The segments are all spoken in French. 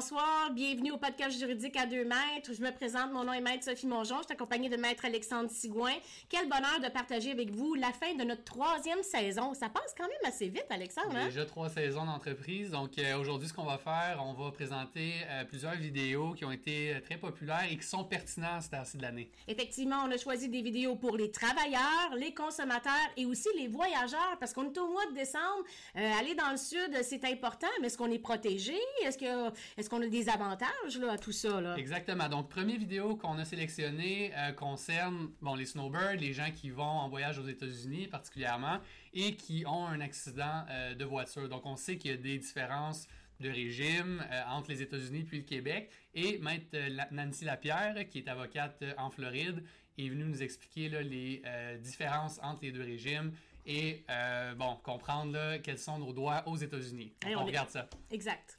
Bonsoir, bienvenue au podcast juridique à deux mètres. Je me présente, mon nom est Maître Sophie Mongeon, je suis accompagnée de Maître Alexandre Sigouin. Quel bonheur de partager avec vous la fin de notre troisième saison. Ça passe quand même assez vite, Alexandre. Hein? Déjà trois saisons d'entreprise. Donc euh, aujourd'hui, ce qu'on va faire, on va présenter euh, plusieurs vidéos qui ont été euh, très populaires et qui sont pertinentes cette de l'année. Effectivement, on a choisi des vidéos pour les travailleurs, les consommateurs et aussi les voyageurs parce qu'on est au mois de décembre. aller dans le sud, c'est important, mais est-ce qu'on est protégé? Est-ce que est-ce qu'on a des avantages là, à tout ça? Là? Exactement. Donc, première vidéo qu'on a sélectionnée euh, concerne bon, les snowbirds, les gens qui vont en voyage aux États-Unis particulièrement et qui ont un accident euh, de voiture. Donc, on sait qu'il y a des différences de régime euh, entre les États-Unis puis le Québec. Et Maître Nancy Lapierre, qui est avocate en Floride, est venue nous expliquer là, les différences entre les deux régimes et bon, comprendre là, quels sont nos droits aux États-Unis. on, regarde ça. Exact.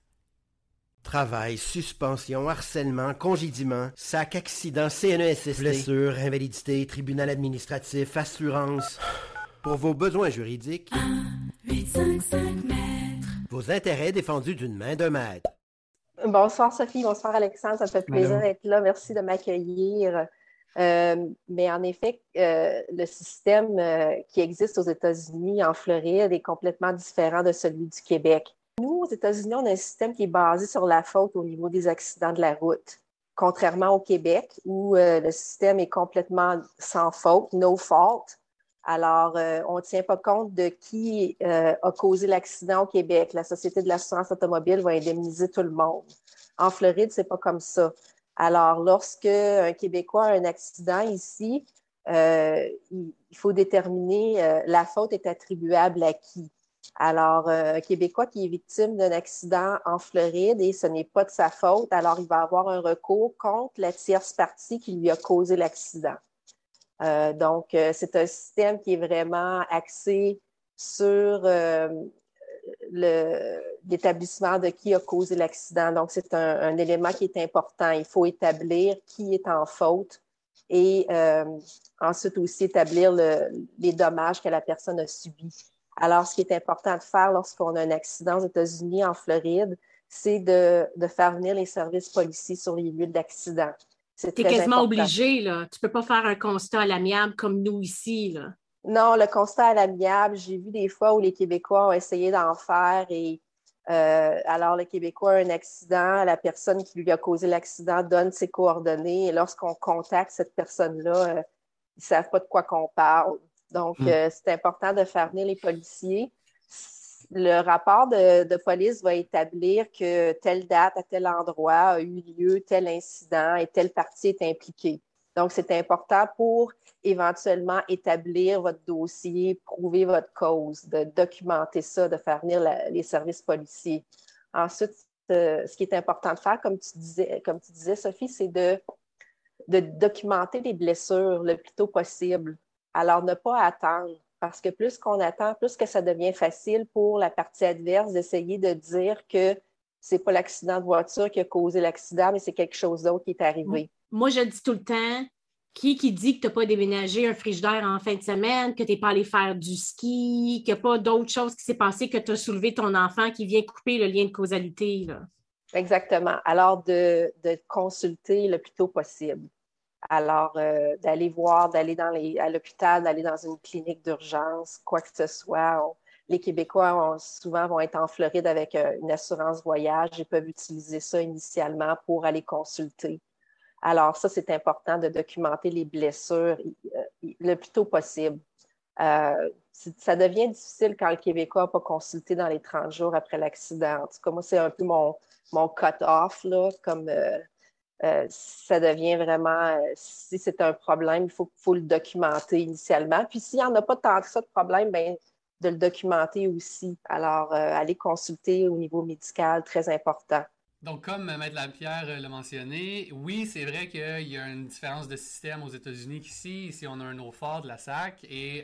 Travail, suspension, harcèlement, congédiement, sac, accident, CNESST, blessure, invalidité, tribunal administratif, assurance. Pour vos besoins juridiques, 1, 8, 5, 5 mètres. Vos intérêts défendus d'une main de maître. Bonsoir Sophie, bonsoir Alexandre, ça me fait plaisir d'être là. Merci de m'accueillir. Euh, mais en effet, euh, le système euh, qui existe aux États-Unis, en Floride, est complètement différent de celui du Québec. Nous, aux États-Unis, on a un système qui est basé sur la faute au niveau des accidents de la route, contrairement au Québec, où euh, le système est complètement sans faute, no fault. Alors, euh, on ne tient pas compte de qui euh, a causé l'accident au Québec. La Société de l'assurance automobile va indemniser tout le monde. En Floride, c'est pas comme ça. Alors, lorsque un Québécois a un accident ici, il faut déterminer la faute est attribuable à qui? Alors, euh, un Québécois qui est victime d'un accident en Floride et ce n'est pas de sa faute, alors il va avoir un recours contre la tierce partie qui lui a causé l'accident. Euh, donc, euh, c'est un système qui est vraiment axé sur l'établissement de qui a causé l'accident. Donc, c'est un, élément qui est important. Il faut établir qui est en faute et ensuite aussi établir les dommages que la personne a subis. Alors, ce qui est important de faire lorsqu'on a un accident aux États-Unis, en Floride, c'est de, faire venir les services policiers sur les lieux d'accident. Tu es quasiment obligé, là. Tu ne peux pas faire un constat à l'amiable comme nous ici, là. Non, le constat à l'amiable, j'ai vu des fois où les Québécois ont essayé d'en faire et euh, alors le Québécois a un accident, la personne qui lui a causé l'accident donne ses coordonnées et lorsqu'on contacte cette personne-là, euh, ils ne savent pas de quoi qu'on parle. Donc, hmm. euh, c'est important de faire venir les policiers. Le rapport de, police va établir que telle date à tel endroit a eu lieu, tel incident et telle partie est impliquée. Donc, c'est important pour éventuellement établir votre dossier, prouver votre cause, de documenter ça, de faire venir les services policiers. Ensuite, euh, ce qui est important de faire, comme tu disais, comme tu disais Sophie, c'est de, de documenter les blessures le plus tôt possible. Alors, ne pas attendre, parce que plus qu'on attend, plus que ça devient facile pour la partie adverse d'essayer de dire que ce n'est pas l'accident de voiture qui a causé l'accident, mais c'est quelque chose d'autre qui est arrivé. Moi, je dis tout le temps, qui qui dit que tu n'as pas déménagé un frigidaire en fin de semaine, que tu n'es pas allé faire du ski, qu'il n'y a pas d'autre chose qui s'est passé que tu as soulevé ton enfant qui vient couper le lien de causalité? Exactement. Alors, de, de consulter le plus tôt possible. Alors, euh, d'aller voir, d'aller à l'hôpital, d'aller dans une clinique d'urgence, quoi que ce soit. les Québécois souvent vont être en Floride avec euh, une assurance voyage et peuvent utiliser ça initialement pour aller consulter. Alors, ça, c'est important de documenter les blessures euh, le plus tôt possible. ça devient difficile quand le Québécois n'a pas consulté dans les 30 jours après l'accident. En tout cas, moi, c'est un peu mon, mon cut-off, comme euh, ça devient vraiment, euh, si c'est un problème, il faut, le documenter initialement. Puis s'il n'y en a pas tant que ça de problème, bien, de le documenter aussi. Alors, euh, aller consulter au niveau médical, très important. Donc, comme Maître Lapierre l'a mentionné, oui, c'est vrai qu'il y a une différence de système aux États-Unis qu'ici. Ici, on a un eau fort de la SAC et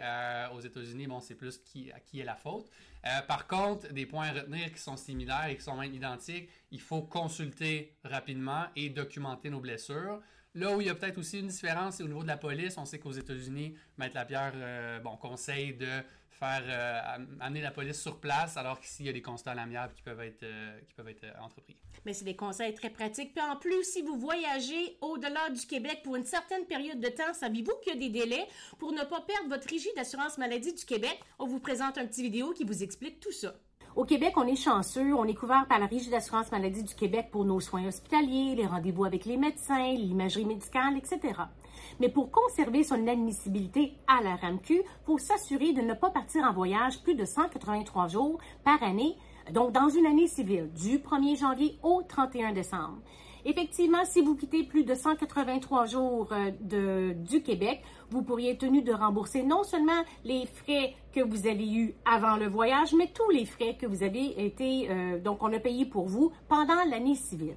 aux États-Unis, bon, c'est plus qui, à qui est la faute. Euh, par contre, des points à retenir qui sont similaires et qui sont même identiques, il faut consulter rapidement et documenter nos blessures. Là où il y a peut-être aussi une différence, c'est au niveau de la police. On sait qu'aux États-Unis, Maître Lapierre euh, bon, conseille de faire euh, amener la police sur place, alors qu'ici, il y a des constats à l'amiable qui peuvent être, euh, qui peuvent être entrepris. Mais c'est des conseils très pratiques. Puis en plus, si vous voyagez au-delà du Québec pour une certaine période de temps, savez-vous qu'il y a des délais pour ne pas perdre votre régie d'assurance maladie du Québec? On vous présente un petit vidéo qui vous explique tout ça. Au Québec, on est chanceux. On est couvert par la Régie d'assurance maladie du Québec pour nos soins hospitaliers, les rendez-vous avec les médecins, l'imagerie médicale, etc. Mais pour conserver son admissibilité à la RAMQ, faut s'assurer de ne pas partir en voyage plus de 183 jours par année, donc dans une année civile, du 1er janvier au 31 décembre. Effectivement, si vous quittez plus de 183 jours euh, du Québec, vous pourriez être tenu de rembourser non seulement les frais que vous avez eus avant le voyage, mais tous les frais que vous avez été, euh, donc on a payé pour vous pendant l'année civile.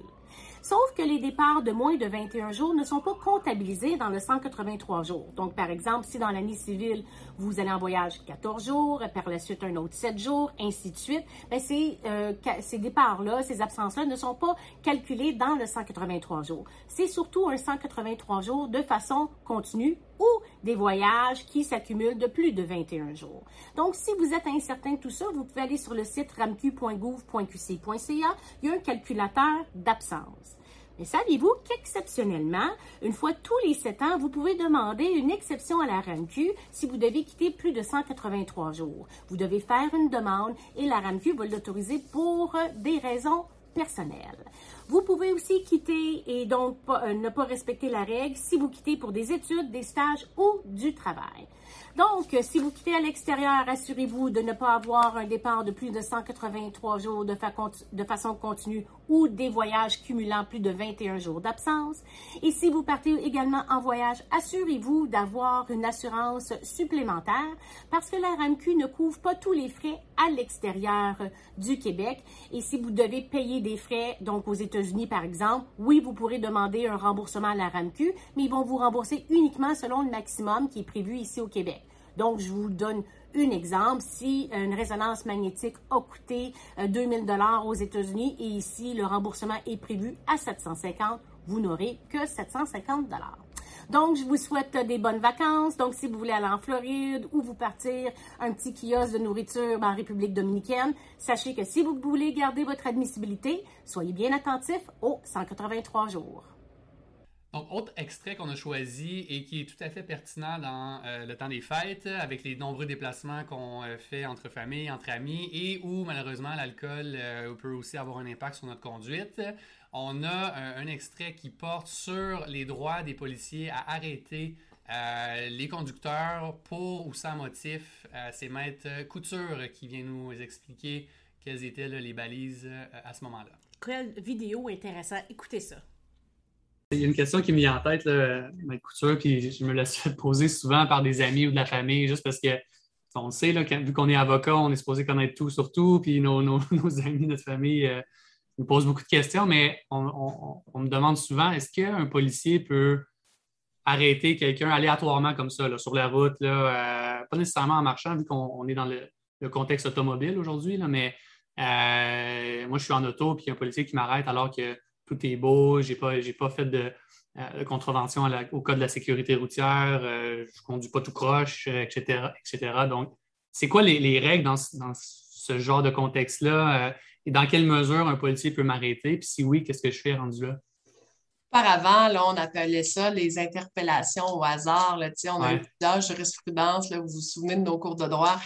Sauf que les départs de moins de 21 jours ne sont pas comptabilisés dans le 183 jours. Donc, par exemple, si dans l'année civile, vous allez en voyage 14 jours, par la suite un autre 7 jours, ainsi de suite, bien, ces, euh, ces départs-là, ces absences-là ne sont pas calculés dans le 183 jours. C'est surtout un 183 jours de façon continue ou des voyages qui s'accumulent de plus de 21 jours. Donc, si vous êtes incertain de tout ça, vous pouvez aller sur le site ramq.gouv.qc.ca. Il y a un calculateur d'absence. Mais saviez-vous qu'exceptionnellement, une fois tous les sept ans, vous pouvez demander une exception à la RAMQ si vous devez quitter plus de 183 jours? Vous devez faire une demande et la RAMQ va l'autoriser pour des raisons personnelles. Vous pouvez aussi quitter et donc euh, ne pas respecter la règle si vous quittez pour des études, des stages ou du travail. Donc, si vous quittez à l'extérieur, assurez-vous de ne pas avoir un départ de plus de 183 jours de, de, façon continue ou des voyages cumulant plus de 21 jours d'absence. Et si vous partez également en voyage, assurez-vous d'avoir une assurance supplémentaire parce que la RAMQ ne couvre pas tous les frais à l'extérieur du Québec. Et si vous devez payer des frais, donc aux États-Unis par exemple, oui, vous pourrez demander un remboursement à la RAMQ, mais ils vont vous rembourser uniquement selon le maximum qui est prévu ici au Québec. Donc, je vous donne un exemple. Si une résonance magnétique a coûté 2000 euh, dollars aux États-Unis et ici le remboursement est prévu à 750, vous n'aurez que 750 dollars. Donc, je vous souhaite des bonnes vacances. Donc, si vous voulez aller en Floride ou vous partir un petit kiosque de nourriture en République dominicaine, sachez que si vous voulez garder votre admissibilité, soyez bien attentif aux 183 jours. Donc, autre extrait qu'on a choisi et qui est tout à fait pertinent dans euh, le temps des fêtes, avec les nombreux déplacements qu'on euh, fait entre familles, entre amis, et où malheureusement l'alcool euh, peut aussi avoir un impact sur notre conduite. On a un, extrait qui porte sur les droits des policiers à arrêter les conducteurs pour ou sans motif. C'est Maître Couture qui vient nous expliquer quelles étaient les balises à ce moment-là. Quelle vidéo intéressante. Écoutez ça. Il y a une question qui me vient en tête, là, ma couture, puis je me la suis poser souvent par des amis ou de la famille, juste parce que on le sait, vu qu'on est avocat, on est supposé connaître tout sur tout, puis nos, amis, notre famille euh, nous posent beaucoup de questions, mais on, me demande souvent est-ce qu'un policier peut arrêter quelqu'un aléatoirement comme ça, sur la route, euh, pas nécessairement en marchant, vu qu'on est dans le, contexte automobile aujourd'hui, mais euh, moi, je suis en auto, puis il y a un policier qui m'arrête alors que tout est beau, j'ai pas, pas fait de, euh, contravention au code de la sécurité routière, euh, je ne conduis pas tout croche, etc., euh, etc. Donc, c'est quoi les, règles dans, ce genre de contexte-là et dans quelle mesure un policier peut m'arrêter? Puis si oui, qu'est-ce que je fais rendu là? Auparavant, là, on appelait ça les interpellations au hasard. Là, on a eu plusieurs jurisprudences. Là, vous vous souvenez de nos cours de droit.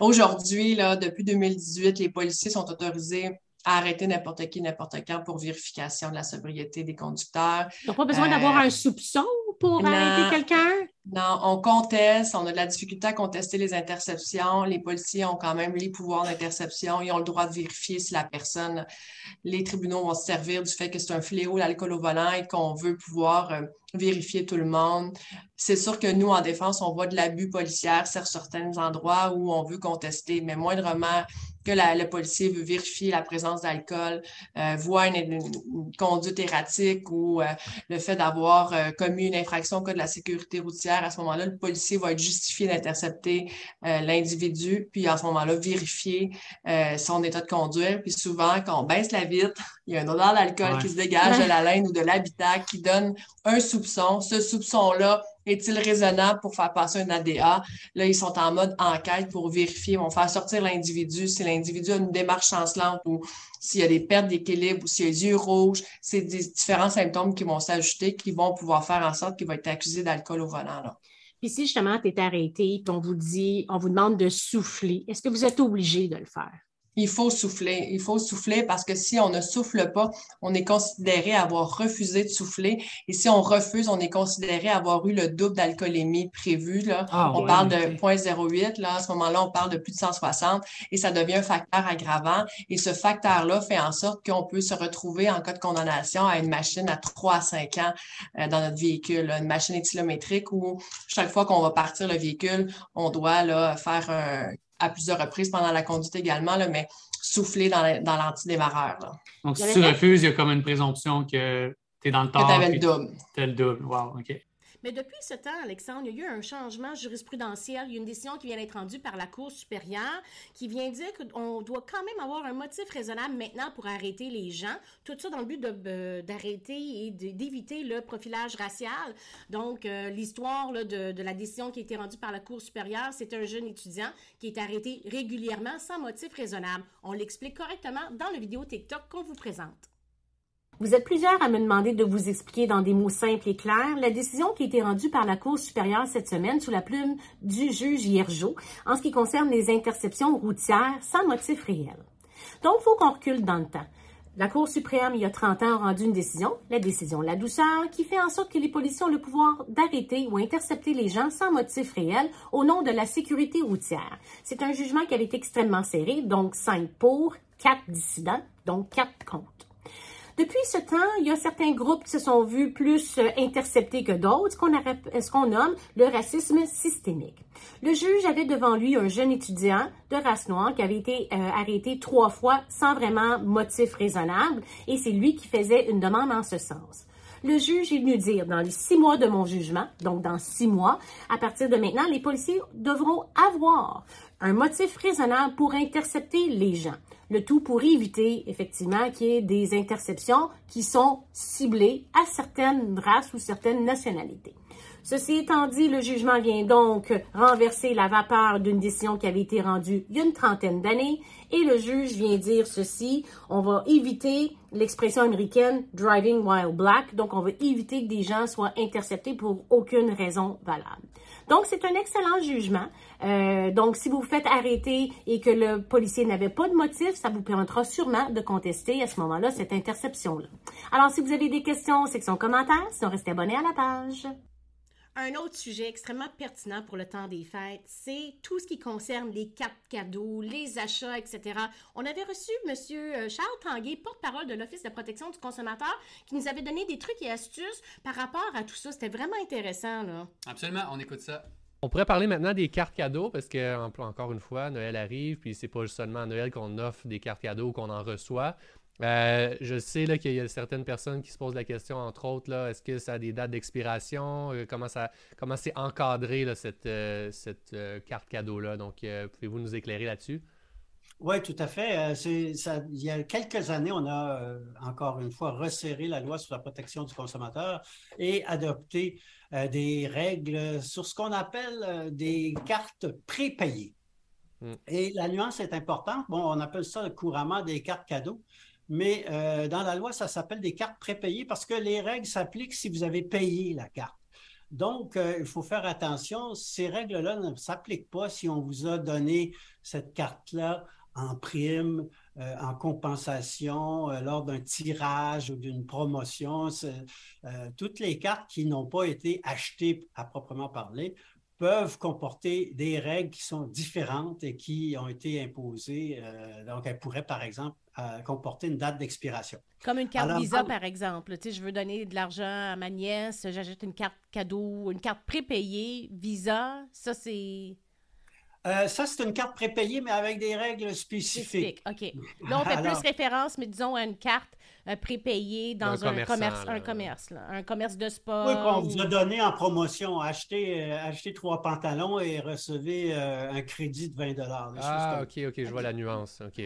Aujourd'hui, depuis 2018, les policiers sont autorisés arrêter n'importe qui, n'importe quand pour vérification de la sobriété des conducteurs. N'ont pas besoin d'avoir euh, un soupçon pour arrêter quelqu'un? Non, on conteste, on a de la difficulté à contester les interceptions. Les policiers ont quand même les pouvoirs d'interception. Ils ont le droit de vérifier si la personne, les tribunaux vont se servir du fait que c'est un fléau, l'alcool au volant, et qu'on veut pouvoir euh, vérifier tout le monde. C'est sûr que nous, en défense, on voit de l'abus policier sur certains endroits où on veut contester, mais moindrement que le policier veut vérifier la présence d'alcool, euh, voit une, conduite erratique ou euh, le fait d'avoir euh, commis une infraction au code de la sécurité routière, à ce moment-là, le policier va être justifié d'intercepter l'individu, puis à ce moment-là, vérifier son état de conduire. Puis souvent, quand on baisse la vitre, il y a un odeur d'alcool qui se dégage de la laine ou de l'habitat qui donne un soupçon. Ce soupçon-là est-il raisonnable pour faire passer un ADA? Là, ils sont en mode enquête pour vérifier, ils vont faire sortir l'individu. Si l'individu a une démarche chancelante ou s'il y a des pertes d'équilibre ou s'il y a les yeux rouges, c'est des différents symptômes qui vont s'ajouter qui vont pouvoir faire en sorte qu'il va être accusé d'alcool au volant. Là. Puis si justement tu es arrêté, puis on vous dit, on vous demande de souffler, est-ce que vous êtes obligé de le faire? Il faut souffler. Il faut souffler parce que si on ne souffle pas, on est considéré avoir refusé de souffler. Et si on refuse, on est considéré avoir eu le double d'alcoolémie prévu. Là. Ah, on parle de 0.08. Là. À ce moment-là, on parle de plus de 160 et ça devient un facteur aggravant. Et ce facteur-là fait en sorte qu'on peut se retrouver en cas de condamnation à une machine à 3 à 5 ans euh, dans notre véhicule, une machine éthylométrique où chaque fois qu'on va partir le véhicule, on doit là, faire un à plusieurs reprises pendant la conduite également, là, mais souffler dans, l'antidémarreur. Donc, si tu refuses, il y a comme une présomption que tu es dans le temps. Que tu avais le double. Tu le double. Wow, OK. Mais depuis ce temps, Alexandre, il y a eu un changement jurisprudentiel. Il y a une décision qui vient d'être rendue par la Cour supérieure qui vient dire qu'on doit quand même avoir un motif raisonnable maintenant pour arrêter les gens. Tout ça dans le but d'arrêter et d'éviter le profilage racial. Donc, euh, l'histoire de, de, la décision qui a été rendue par la Cour supérieure, c'est un jeune étudiant qui est arrêté régulièrement sans motif raisonnable. On l'explique correctement dans la vidéo TikTok qu'on vous présente. Vous êtes plusieurs à me demander de vous expliquer dans des mots simples et clairs la décision qui a été rendue par la Cour supérieure cette semaine sous la plume du juge Hiergeau en ce qui concerne les interceptions routières sans motif réel. Donc, il faut qu'on recule dans le temps. La Cour suprême, il y a 30 ans, a rendu une décision, la décision la douceur, qui fait en sorte que les policiers ont le pouvoir d'arrêter ou intercepter les gens sans motif réel au nom de la sécurité routière. C'est un jugement qui avait été extrêmement serré, donc 5 pour, 4 dissidents, donc 4 contre. Depuis ce temps, il y a certains groupes qui se sont vus plus euh, interceptés que d'autres, ce qu'on nomme le racisme systémique. Le juge avait devant lui un jeune étudiant de race noire qui avait été euh, arrêté trois fois sans vraiment motif raisonnable et c'est lui qui faisait une demande en ce sens. Le juge est venu dire, dans les six mois de mon jugement, donc dans six mois, à partir de maintenant, les policiers devront avoir un motif raisonnable pour intercepter les gens. Le tout pour éviter effectivement qu'il y ait des interceptions qui sont ciblées à certaines races ou certaines nationalités. Ceci étant dit, le jugement vient donc renverser la vapeur d'une décision qui avait été rendue il y a une trentaine d'années et le juge vient dire ceci, on va éviter l'expression américaine driving while black, donc on va éviter que des gens soient interceptés pour aucune raison valable. Donc c'est un excellent jugement. Euh, donc si vous vous faites arrêter et que le policier n'avait pas de motif, ça vous permettra sûrement de contester à ce moment-là cette interception-là. Alors si vous avez des questions, section commentaires, sinon restez abonné à la page. Un autre sujet extrêmement pertinent pour le temps des fêtes, c'est tout ce qui concerne les cartes cadeaux, les achats, etc. On avait reçu M. Euh, Charles Tanguay, porte-parole de l'Office de protection du consommateur, qui nous avait donné des trucs et astuces par rapport à tout ça. C'était vraiment intéressant. Là. Absolument, on écoute ça. On pourrait parler maintenant des cartes cadeaux parce que, encore une fois, Noël arrive, puis c'est pas seulement à Noël qu'on offre des cartes cadeaux qu'on en reçoit. Euh, je sais qu'il y a certaines personnes qui se posent la question, entre autres, là, est-ce que ça a des dates d'expiration? Euh, comment ça comment c'est encadré cette, euh, cette carte cadeau-là? Donc, pouvez-vous nous éclairer là-dessus? Oui, tout à fait. Ça, il y a quelques années, on a encore une fois resserré la loi sur la protection du consommateur et adopté des règles sur ce qu'on appelle des cartes prépayées. Hmm. Et la nuance est importante. Bon, on appelle ça couramment des cartes cadeaux mais euh, dans la loi, ça s'appelle des cartes prépayées parce que les règles s'appliquent si vous avez payé la carte. Donc, euh, il faut faire attention, ces règles-là ne s'appliquent pas si on vous a donné cette carte-là en prime, euh, en compensation, lors d'un tirage ou d'une promotion. toutes les cartes qui n'ont pas été achetées à proprement parler peuvent comporter des règles qui sont différentes et qui ont été imposées. donc, elles pourraient, par exemple, comporter une date d'expiration. Comme une carte Visa, par exemple. Tu sais, je veux donner de l'argent à ma nièce, j'achète une carte cadeau, une carte prépayée, Visa, ça c'est... Euh, ça, c'est une carte prépayée, mais avec des règles spécifiques. OK. Là, on fait plus référence, mais disons, à une carte euh, prépayé dans Un commerce, un commerce, là, un commerce de sport. Oui, qu'on ou- vous a donné en promotion. Achetez, euh, achetez trois pantalons et recevez euh, un crédit de 20 des choses Ah, ok, ok, je vois la nuance. Ok.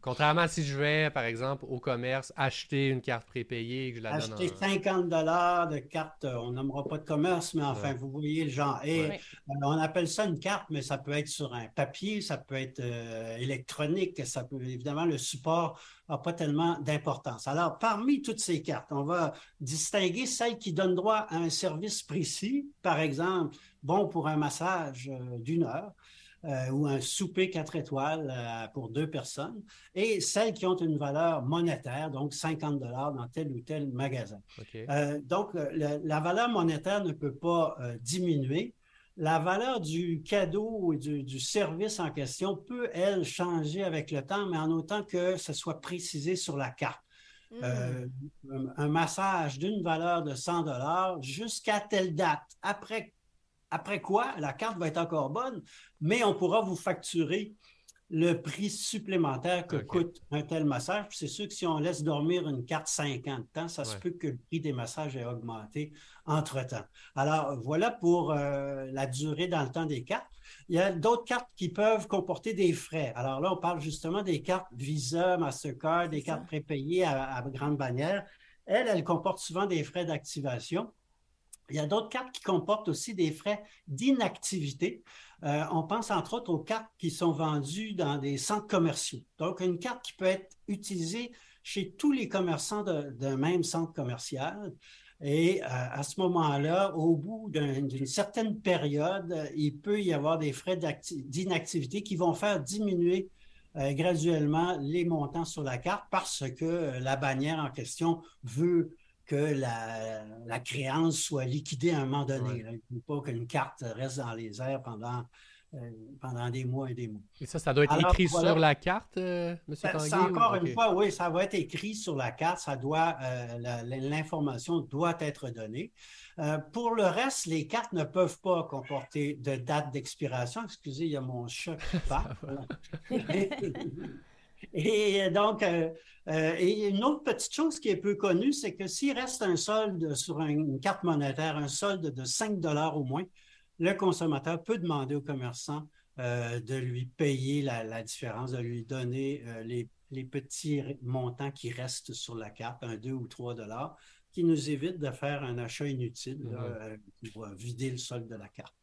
Contrairement à si je vais, par exemple, au commerce, acheter une carte prépayée et que je la donne Acheter en... 50 dollars de carte, on n'aimera pas de commerce, mais enfin, Ouais. vous voyez le genre. Et Ouais. euh, on appelle ça une carte, mais ça peut être sur un papier, ça peut être euh, électronique, ça peut évidemment le support n'a pas tellement d'importance. Alors, parmi toutes ces cartes, on va distinguer celles qui donnent droit à un service précis, par exemple, bon pour un massage euh, d'une heure. euh, ou un souper quatre étoiles euh, pour deux personnes, et celles qui ont une valeur monétaire, donc 50 dollars dans tel ou tel magasin. Euh, donc, la, valeur monétaire ne peut pas diminuer. La valeur du cadeau ou du, du service en question peut, elle, changer avec le temps, mais en autant que ce soit précisé sur la carte. Euh, un, massage d'une valeur de 100 dollars jusqu'à telle date. Après quoi, la carte va être encore bonne, mais on pourra vous facturer le prix supplémentaire que coûte un tel massage. C'est sûr que si on laisse dormir une carte 50 ans, ça se peut que le prix des massages ait augmenté entre-temps. Alors, voilà pour euh, la durée dans le temps des cartes. Il y a d'autres cartes qui peuvent comporter des frais. Alors là, on parle justement des cartes Visa, Mastercard, des cartes prépayées à, à grande bannière. Elles, elles comportent souvent des frais d'activation. Il y a d'autres cartes qui comportent aussi des frais d'inactivité. Euh, on pense entre autres aux cartes qui sont vendues dans des centres commerciaux. Donc, une carte qui peut être utilisée chez tous les commerçants d'un même centre commercial. Et euh, à ce moment-là, au bout d'un- d'une certaine période, il peut y avoir des frais d'inactivité qui vont faire diminuer euh, graduellement les montants sur la carte parce que la bannière en question veut que la, la créance soit liquidée à un moment donné. Ouais. Il ne faut pas qu'une carte reste dans les airs pendant, euh, pendant des mois et des mois. Et ça, ça doit être Alors, écrit voilà. sur la carte, euh, Ça, Tanguay? ça, encore ou- une fois, oui, ça va être écrit sur la carte, ça doit, euh, l'information doit être donnée. Pour le reste, les cartes ne peuvent pas comporter de date d'expiration. Excusez, il y a mon chat qui. Et donc, euh, euh, et une autre petite chose qui est peu connue, c'est que s'il reste un solde sur un- une carte monétaire, un solde de 5 dollars au moins, le consommateur peut demander au commerçant euh, de lui payer la, la différence, de lui donner euh, les, les petits montants qui restent sur la carte, un 2 ou 3 dollars, qui nous évite de faire un achat inutile là, Mhm. euh, qui va vider le solde de la carte.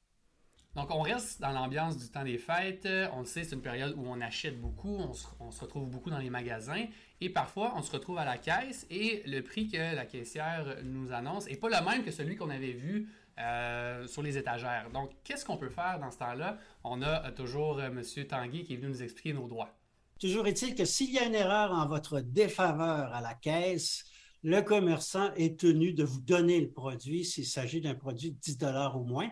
Donc, on reste dans l'ambiance du temps des fêtes. Euh, On le sait, c'est une période où on achète beaucoup, on se, retrouve beaucoup dans les magasins et parfois on se retrouve à la caisse et le prix que la caissière nous annonce n'est pas le même que celui qu'on avait vu euh, sur les étagères. Donc, qu'est-ce qu'on peut faire dans ce temps-là? On a euh, toujours euh, M. Tanguy qui est venu nous expliquer nos droits. Toujours est-il que s'il y a une erreur en votre défaveur à la caisse, le commerçant est tenu de vous donner le produit s'il s'agit d'un produit de 10 dollars au moins.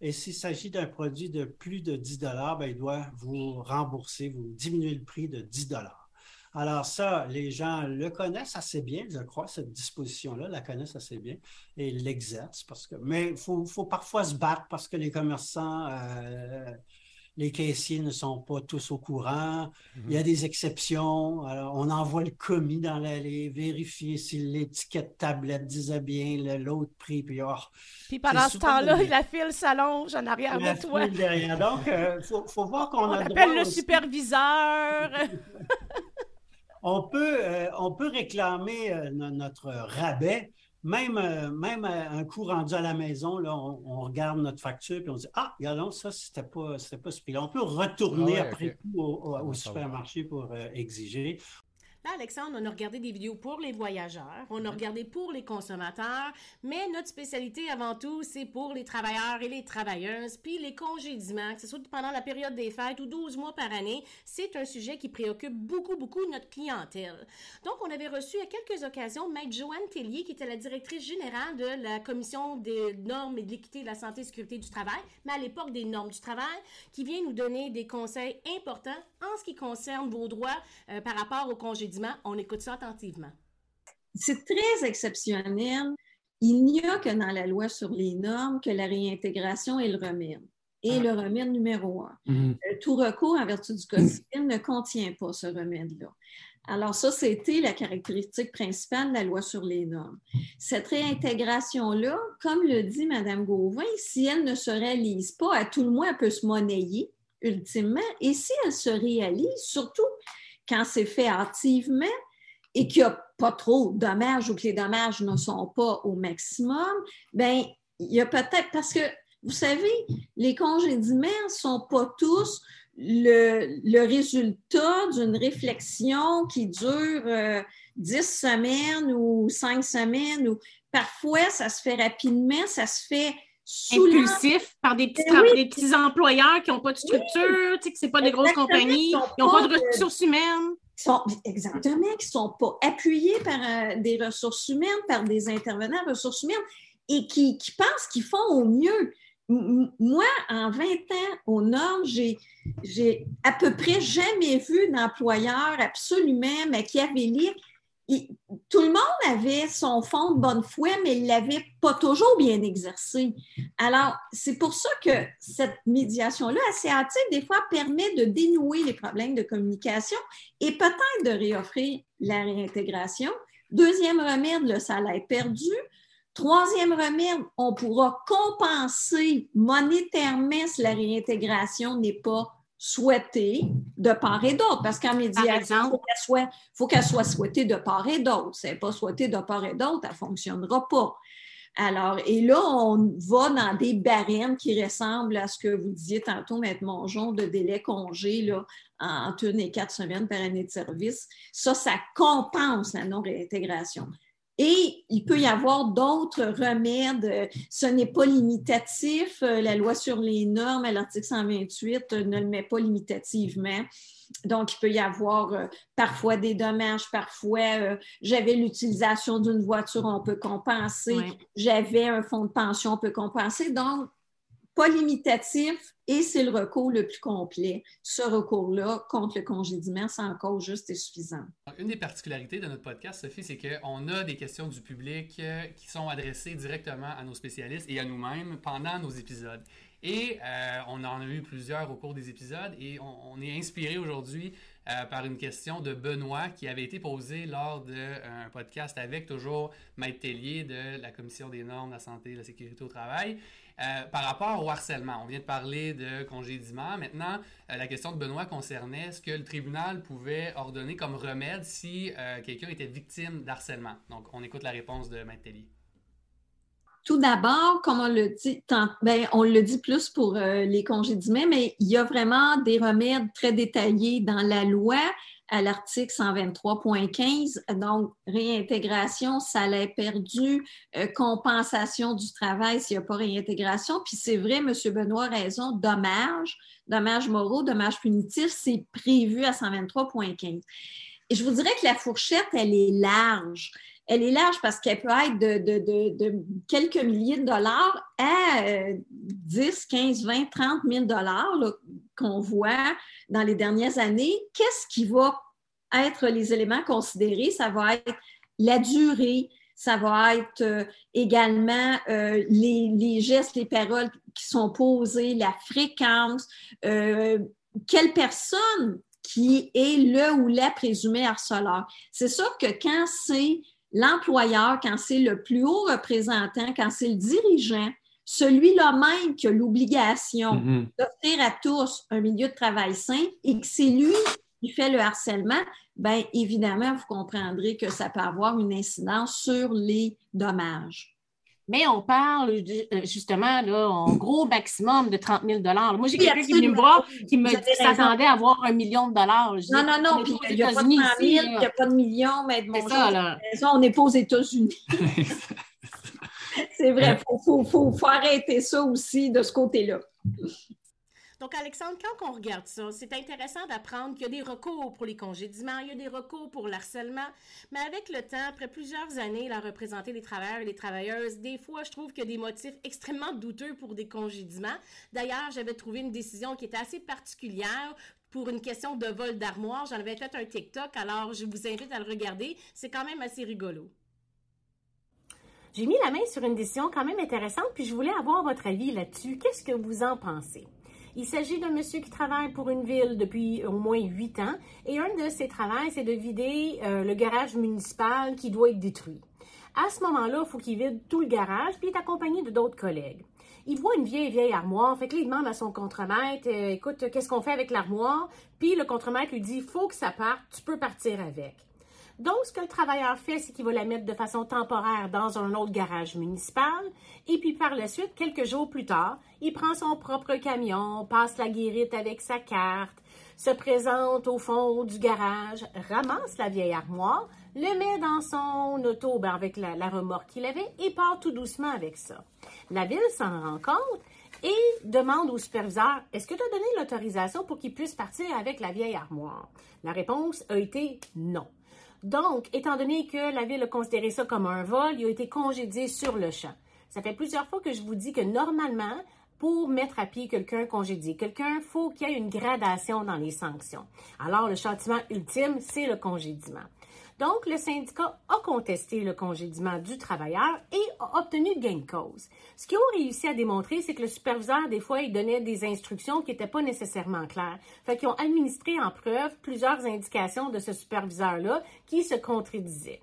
Et s'il s'agit d'un produit de plus de 10 dollars, ben, il doit vous rembourser, vous diminuer le prix de 10 dollars. Alors ça, les gens le connaissent assez bien, je crois, cette disposition-là, la connaissent assez bien et l'exercent. Parce que, mais il faut, faut parfois se battre parce que les commerçants, euh, les caissiers ne sont pas tous au courant. Il y a des exceptions. Alors, on envoie le commis dans l'allée, vérifier si l'étiquette tablette disait bien le- l'autre prix. Puis, oh, Puis pendant ce temps-là, la file s'allonge en arrière la de toi. foule derrière. Donc, il faut, faut voir qu'on On a appelle droit le aussi- superviseur. On peut, euh, on peut réclamer euh, no- notre rabais, même, euh, même à un coût rendu à la maison, là, on, on regarde notre facture et on dit Ah, regardons, ça, c'était pas, pas ce prix-là. On peut retourner Ah ouais, après coup au, supermarché pour euh, exiger. Là, Alexandre, on a regardé des vidéos pour les voyageurs, on a regardé pour les consommateurs, mais notre spécialité avant tout, c'est pour les travailleurs et les travailleuses, puis les congédiements, que ce soit pendant la période des fêtes ou 12 mois par année, c'est un sujet qui préoccupe beaucoup, beaucoup notre clientèle. Donc, on avait reçu à quelques occasions Maître Joanne Tellier, qui était la directrice générale de la Commission des normes et de l'équité de la santé et sécurité du travail, mais à l'époque des normes du travail, qui vient nous donner des conseils importants en ce qui concerne vos droits euh, par rapport au congédiement. On écoute ça attentivement. C'est très exceptionnel. Il n'y a que dans la loi sur les normes que la réintégration est le remède. Et le remède numéro un. Euh, Tout recours en vertu du Code civil ne contient pas ce remède-là. Alors ça, c'était la caractéristique principale de la loi sur les normes. Cette réintégration-là, comme le dit Mme Gauvin, si elle ne se réalise pas, à tout le moins, elle peut se monnayer ultimement. Et si elle se réalise, surtout quand c'est fait hâtivement et qu'il n'y a pas trop de dommages ou que les dommages ne sont pas au maximum, ben il y a peut-être parce que vous savez, les congédiements ne sont pas tous le, résultat d'une réflexion qui dure euh, dix semaines ou cinq semaines, ou parfois ça se fait rapidement, ça se fait impulsif par des petits, ben des petits employeurs qui n'ont pas de structure, tu sais, que ce pas des grosses compagnies, qui n'ont pas de ressources humaines. Sont, exactement, qui ne sont pas appuyés par euh, des ressources humaines, par des intervenants ressources humaines et qui, qui pensent qu'ils font au mieux moi, en 20 ans normes, j'ai, j'ai à peu près jamais vu d'employeur absolument machiavélique. Tout le monde avait son fond de bonne foi, mais il l'avait pas toujours bien exercé. Alors, c'est pour ça que cette médiation-là, assez hâtive, des fois, permet de dénouer les problèmes de communication et peut-être de réoffrir la réintégration. Deuxième remède, le salaire perdu. Troisième remède, on pourra compenser monétairement si la réintégration n'est pas souhaitée de part et d'autre, parce qu'en médiation, il faut qu'elle soit, souhaitée de part et d'autre. Si elle n'est pas souhaitée de part et d'autre, elle ne fonctionnera pas. Alors, et là, on va dans des barèmes qui ressemblent à ce que vous disiez tantôt, Maître Mongeon, de délai congé, là, entre une et quatre semaines par année de service. Ça, ça compense la non-réintégration. Et il peut y avoir d'autres remèdes. Ce n'est pas limitatif. Euh, la loi sur les normes à l'article 128 euh, ne le met pas limitativement. Donc, il peut y avoir euh, parfois des dommages, parfois j'avais l'utilisation d'une voiture, on peut compenser. J'avais un fonds de pension, on peut compenser. Donc, pas limitatif et c'est le recours le plus complet. Ce recours-là contre le congédiement, c'est encore juste et suffisant. Une des particularités de notre podcast, Sophie, c'est qu'on a des questions du public euh, qui sont adressées directement à nos spécialistes et à nous-mêmes pendant nos épisodes. Et euh, on en a eu plusieurs au cours des épisodes et on, est inspiré aujourd'hui euh, par une question de Benoît qui avait été posée lors d'un podcast avec toujours Maître Tellier de la Commission des normes la santé et la sécurité au travail. Euh, par rapport au harcèlement, on vient de parler de congédiement. Maintenant, euh, la question de Benoît concernait ce que le tribunal pouvait ordonner comme remède si euh, quelqu'un était victime d'harcèlement. Donc, on écoute la réponse de Maître. Tout d'abord, comme on le dit, ben, on le dit plus pour les congédiements, mais il y a vraiment des remèdes très détaillés dans la loi à l'article 123.15, donc réintégration, salaire perdu, euh, compensation du travail s'il n'y a pas réintégration. Puis c'est vrai, M. Benoît a raison, dommages, dommages moraux, dommages punitifs, c'est prévu à 123.15. Et je vous dirais que la fourchette, elle est large. Elle est large parce qu'elle peut être de, quelques milliers de dollars à 10, 15, 20, 30 000 dollars qu'on voit dans les dernières années. Qu'est-ce qui va être les éléments considérés? Ça va être la durée, ça va être euh, également euh, les, gestes, les paroles qui sont posées, la fréquence, euh, quelle personne qui est le ou la présumée harceleur. C'est sûr que quand c'est l'employeur, quand c'est le plus haut représentant, quand c'est le dirigeant, celui-là même qui a l'obligation mm-hmm. d'offrir à tous un milieu de travail sain et que c'est lui qui fait le harcèlement, bien évidemment, vous comprendrez que ça peut avoir une incidence sur les dommages. Mais on parle euh, justement, là, en gros maximum de 30 000 Moi, j'ai quelqu'un qui est venu me voir qui me s'attendait à avoir un million de dollars. non, non, non, puis il n'y a, pas de 30 000, il n'y a pas de millions, mais bon, ça, là. on n'est pas aux États-Unis. C'est vrai, il faut, faut, faut, arrêter ça aussi de ce côté-là. Donc, Alexandre, quand on regarde ça, c'est intéressant d'apprendre qu'il y a des recours pour les congédiements, il y a des recours pour l'harcèlement, mais avec le temps, après plusieurs années, à représenter les travailleurs et les travailleuses, des fois, je trouve qu'il y a des motifs extrêmement douteux pour des congédiements. D'ailleurs, j'avais trouvé une décision qui était assez particulière pour une question de vol d'armoire. J'en avais fait un TikTok, alors je vous invite à le regarder. C'est quand même assez rigolo. J'ai mis la main sur une décision quand même intéressante, puis je voulais avoir votre avis là-dessus. Qu'est-ce que vous en pensez? Il s'agit d'un monsieur qui travaille pour une ville depuis au moins huit ans et un de ses travaux, c'est de vider euh, le garage municipal qui doit être détruit. À ce moment-là, il faut qu'il vide tout le garage, puis il est accompagné de d'autres collègues. Il voit une vieille, vieille armoire, fait que là, il demande à son contremaître, euh, écoute, qu'est-ce qu'on fait avec l'armoire? Puis le contremaître lui dit, faut que ça parte, tu peux partir avec. Donc, ce que le travailleur fait, c'est qu'il va la mettre de façon temporaire dans un autre garage municipal. Et puis, par la suite, quelques jours plus tard, il prend son propre camion, passe la guérite avec sa carte, se présente au fond du garage, ramasse la vieille armoire, le met dans son auto ben, avec la, la remorque qu'il avait et part tout doucement avec ça. La ville s'en rend compte et demande au superviseur Est-ce que tu as donné l'autorisation pour qu'il puisse partir avec la vieille armoire La réponse a été non. Donc, étant donné que la ville a considéré ça comme un vol, il a été congédié sur le champ. Ça fait plusieurs fois que je vous dis que normalement, pour mettre à pied quelqu'un congédié, quelqu'un, faut qu'il y ait une gradation dans les sanctions. Alors, le châtiment ultime, c'est le congédiement. Donc, le syndicat a contesté le congédiement du travailleur et a obtenu gain de cause. Ce qu'ils ont réussi à démontrer, c'est que le superviseur, des fois, il donnait des instructions qui n'étaient pas nécessairement claires. Fait qu'ils ont administré en preuve plusieurs indications de ce superviseur-là qui se contredisaient.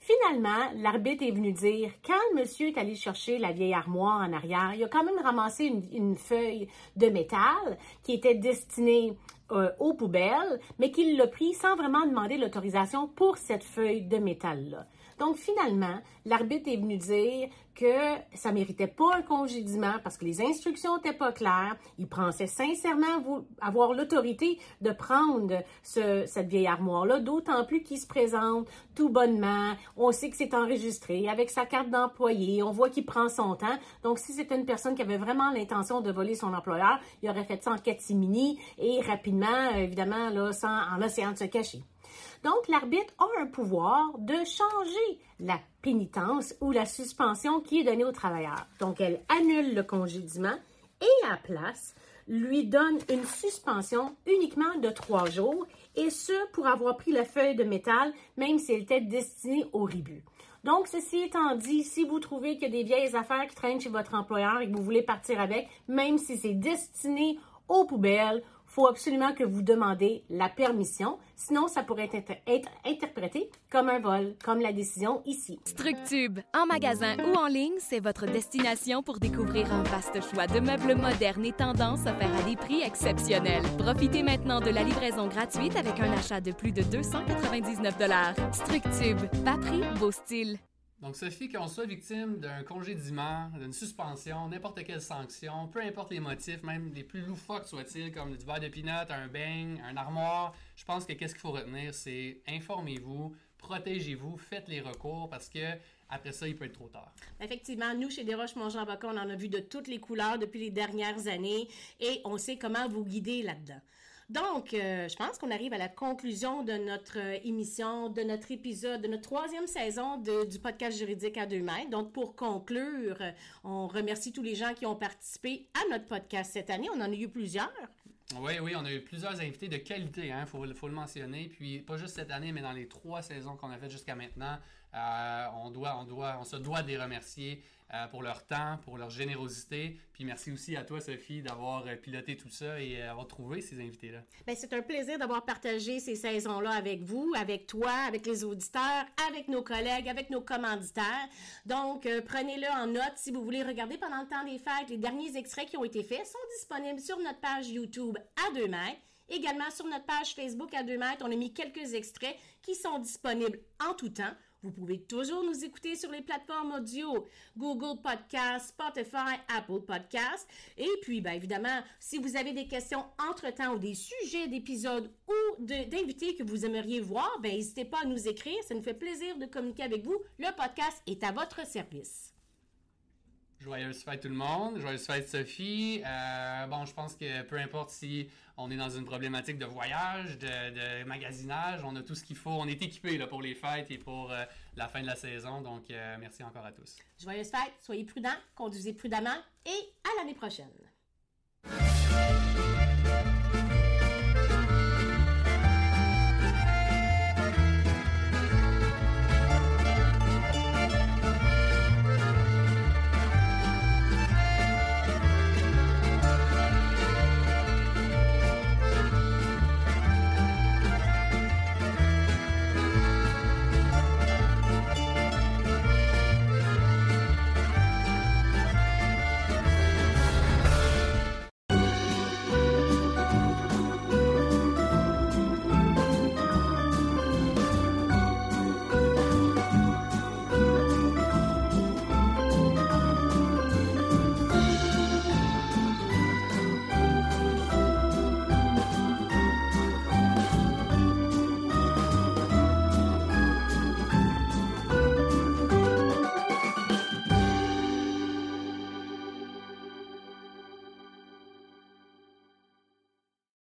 Finalement, l'arbitre est venu dire, quand le monsieur est allé chercher la vieille armoire en arrière, il a quand même ramassé une, une feuille de métal qui était destinée euh, aux poubelles, mais qu'il l'a pris sans vraiment demander l'autorisation pour cette feuille de métal-là. Donc, finalement, l'arbitre est venu dire que ça méritait pas un congédiement parce que les instructions n'étaient pas claires. Il pensait sincèrement avoir l'autorité de prendre cette vieille armoire-là, d'autant plus qu'il se présente tout bonnement. On sait que c'est enregistré avec sa carte d'employé. On voit qu'il prend son temps. Donc, si c'était une personne qui avait vraiment l'intention de voler son employeur, il aurait fait ça en catimini et rapidement, évidemment, là, sans, en essayant de se cacher. Donc, l'arbitre a un pouvoir de changer la pénitence ou la suspension qui est donnée au travailleur. Donc, elle annule le congédiement et à place lui donne une suspension uniquement de trois jours et ce pour avoir pris la feuille de métal même si elle était destinée au ribut. Donc, ceci étant dit, si vous trouvez qu'il y a des vieilles affaires qui traînent chez votre employeur et que vous voulez partir avec, même si c'est destiné aux poubelles faut absolument que vous demandez la permission, sinon ça pourrait être, interprété comme un vol, comme la décision ici. Structube, en magasin ou en ligne, c'est votre destination pour découvrir un vaste choix de meubles modernes et tendances offerts à des prix exceptionnels. Profitez maintenant de la livraison gratuite avec un achat de plus de 299 Structube, pas prix, beau style. Donc, Sophie, qu'on soit victime d'un congédiement, d'une suspension, n'importe quelle sanction, peu importe les motifs, même les plus loufoques soient-ils, comme du verre de pinot, un beigne, un armoire, je pense que qu'est-ce qu'il faut retenir, c'est informez-vous, protégez-vous, faites les recours parce que après ça, il peut être trop tard. Effectivement, nous, chez Desroches Mon Avocat, on en a vu de toutes les couleurs depuis les dernières années et on sait comment vous guider là-dedans. Donc, euh, je pense qu'on arrive à la conclusion de notre euh, émission, de notre épisode, de notre troisième saison du podcast juridique à deux mètres. Donc, pour conclure, euh, on remercie tous les gens qui ont participé à notre podcast cette année. On en a eu plusieurs. Oui, oui, on a eu plusieurs invités de qualité, il hein, faut, faut, le mentionner. Puis pas juste cette année, mais dans les trois saisons qu'on a faites jusqu'à maintenant, on, doit, on, doit, on se doit de les remercier. Euh, pour leur temps, pour leur générosité. Puis merci aussi à toi, Sophie, d'avoir euh, piloté tout ça et euh, avoir trouvé ces invités-là. Bien, c'est un plaisir d'avoir partagé ces saisons-là avec vous, avec toi, avec les auditeurs, avec nos collègues, avec nos commanditaires. Donc, prenez-le en note si vous voulez regarder pendant le temps des fêtes. Les derniers extraits qui ont été faits sont disponibles sur notre page YouTube à 2 mètres. Également sur notre page Facebook à 2 mètres, on a mis quelques extraits qui sont disponibles en tout temps. Vous pouvez toujours nous écouter sur les plateformes audio, Google Podcast, Spotify, Apple Podcast. Et puis, bien évidemment, si vous avez des questions entre-temps ou des sujets d'épisodes ou d'invités que vous aimeriez voir, ben n'hésitez pas à nous écrire. Ça nous fait plaisir de communiquer avec vous. Le podcast est à votre service. Joyeuse fête tout le monde, joyeuse fête Sophie. Euh, bon, je pense que peu importe si on est dans une problématique de voyage, de, magasinage, on a tout ce qu'il faut. On est équipé pour les fêtes et pour euh, la fin de la saison. Donc, euh, merci encore à tous. Joyeuse fête, soyez prudents, conduisez prudemment et à l'année prochaine.